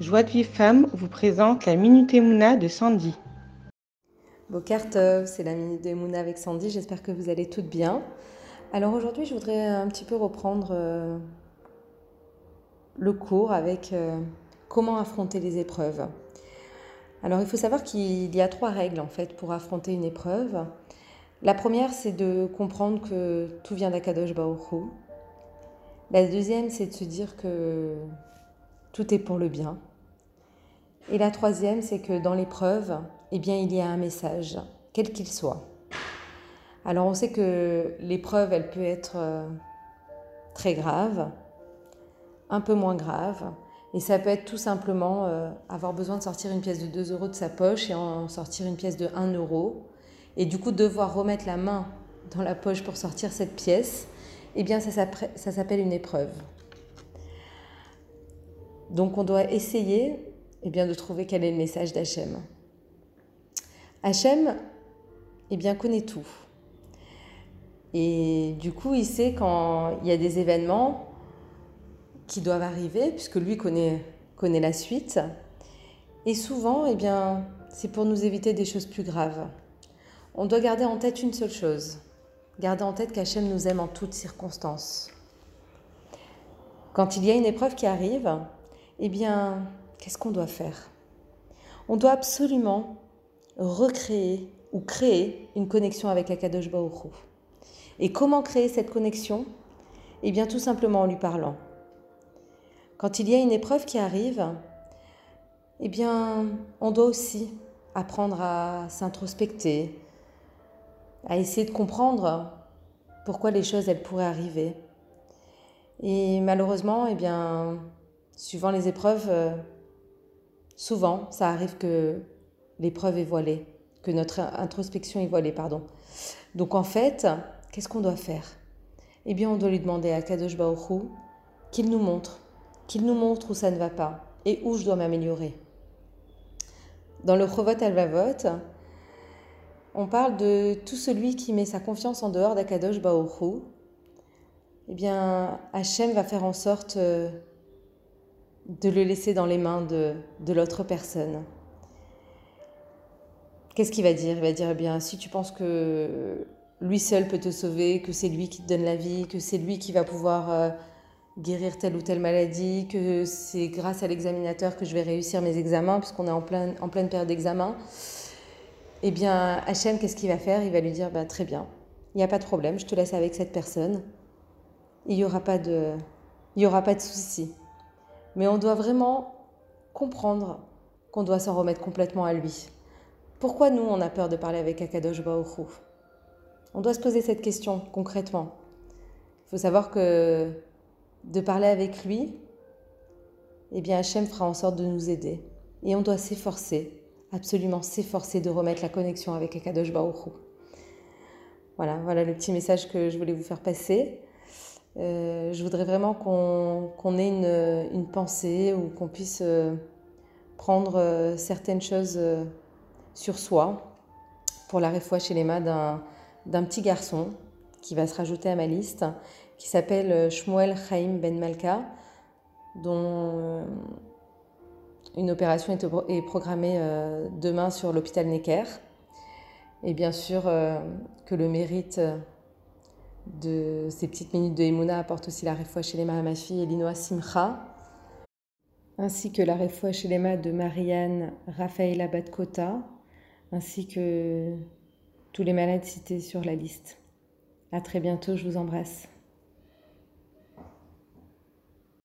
Joie de Vivre Femme vous présente la Minute Emouna de Sandy. Bokartov, c'est la Minute Emouna avec Sandy, j'espère que vous allez toutes bien. Alors aujourd'hui, je voudrais un petit peu reprendre euh, le cours avec euh, comment affronter les épreuves. Alors il faut savoir qu'il y a trois règles en fait pour affronter une épreuve. La première, c'est de comprendre que tout vient d'Akadosh Baruch La deuxième, c'est de se dire que tout est pour le bien. Et la troisième, c'est que dans l'épreuve, eh bien, il y a un message, quel qu'il soit. Alors, on sait que l'épreuve, elle peut être euh, très grave, un peu moins grave, et ça peut être tout simplement euh, avoir besoin de sortir une pièce de 2 euros de sa poche et en sortir une pièce de 1 euro, et du coup devoir remettre la main dans la poche pour sortir cette pièce, eh bien, ça s'appelle une épreuve. Donc on doit essayer eh bien, de trouver quel est le message d'Hachem. Hachem eh bien, connaît tout. Et du coup, il sait quand il y a des événements qui doivent arriver, puisque lui connaît, connaît la suite. Et souvent, eh bien, c'est pour nous éviter des choses plus graves. On doit garder en tête une seule chose. Garder en tête qu'Hachem nous aime en toutes circonstances. Quand il y a une épreuve qui arrive, eh bien, qu'est-ce qu'on doit faire? On doit absolument recréer ou créer une connexion avec Akadosh Baruch Et comment créer cette connexion? Eh bien, tout simplement en lui parlant. Quand il y a une épreuve qui arrive, eh bien, on doit aussi apprendre à s'introspecter, à essayer de comprendre pourquoi les choses elles pourraient arriver. Et malheureusement, eh bien, suivant les épreuves, euh, souvent, ça arrive que l'épreuve est voilée, que notre introspection est voilée, pardon. Donc en fait, qu'est-ce qu'on doit faire? Eh bien, on doit lui demander à Kadosh Baruch qu'il nous montre, qu'il nous montre où ça ne va pas et où je dois m'améliorer. Dans le Chovot Alvavot, on parle de tout celui qui met sa confiance en dehors d'Akadosh Baruch eh bien, Hachem va faire en sorte euh, de le laisser dans les mains de, de l'autre personne. Qu'est-ce qu'il va dire? Il va dire, eh bien, si tu penses que lui seul peut te sauver, que c'est lui qui te donne la vie, que c'est lui qui va pouvoir euh, guérir telle ou telle maladie, que c'est grâce à l'examinateur que je vais réussir mes examens, puisqu'on est en, plein, en pleine période d'examen, eh bien, Hachem, qu'est-ce qu'il va faire? Il va lui dire, bah, très bien, il n'y a pas de problème, je te laisse avec cette personne. Il n'y aura pas de, il aura pas de souci. Mais on doit vraiment comprendre qu'on doit s'en remettre complètement à lui. Pourquoi nous, on a peur de parler avec Akadosh Baoru On doit se poser cette question concrètement. Il faut savoir que de parler avec lui, eh bien Hachem fera en sorte de nous aider. Et on doit s'efforcer, absolument s'efforcer de remettre la connexion avec Akadosh Baoru. Voilà, voilà le petit message que je voulais vous faire passer. Euh, je voudrais vraiment qu'on ait une, pensée ou qu'on puisse euh, prendre euh, certaines choses sur soi pour la réfoua chez les mains d'un petit garçon qui va se rajouter à ma liste, qui s'appelle Shmuel Chaim Ben Malka, dont une opération est, est programmée demain sur l'hôpital Necker. Et bien sûr que le mérite de ces petites minutes de Emouna apporte aussi la réfoua chez les ma fille Elinoa Simcha, ainsi que la réfoua chez les de Marianne Raphaël Badkota, ainsi que tous les malades cités sur la liste. À très bientôt, je vous embrasse.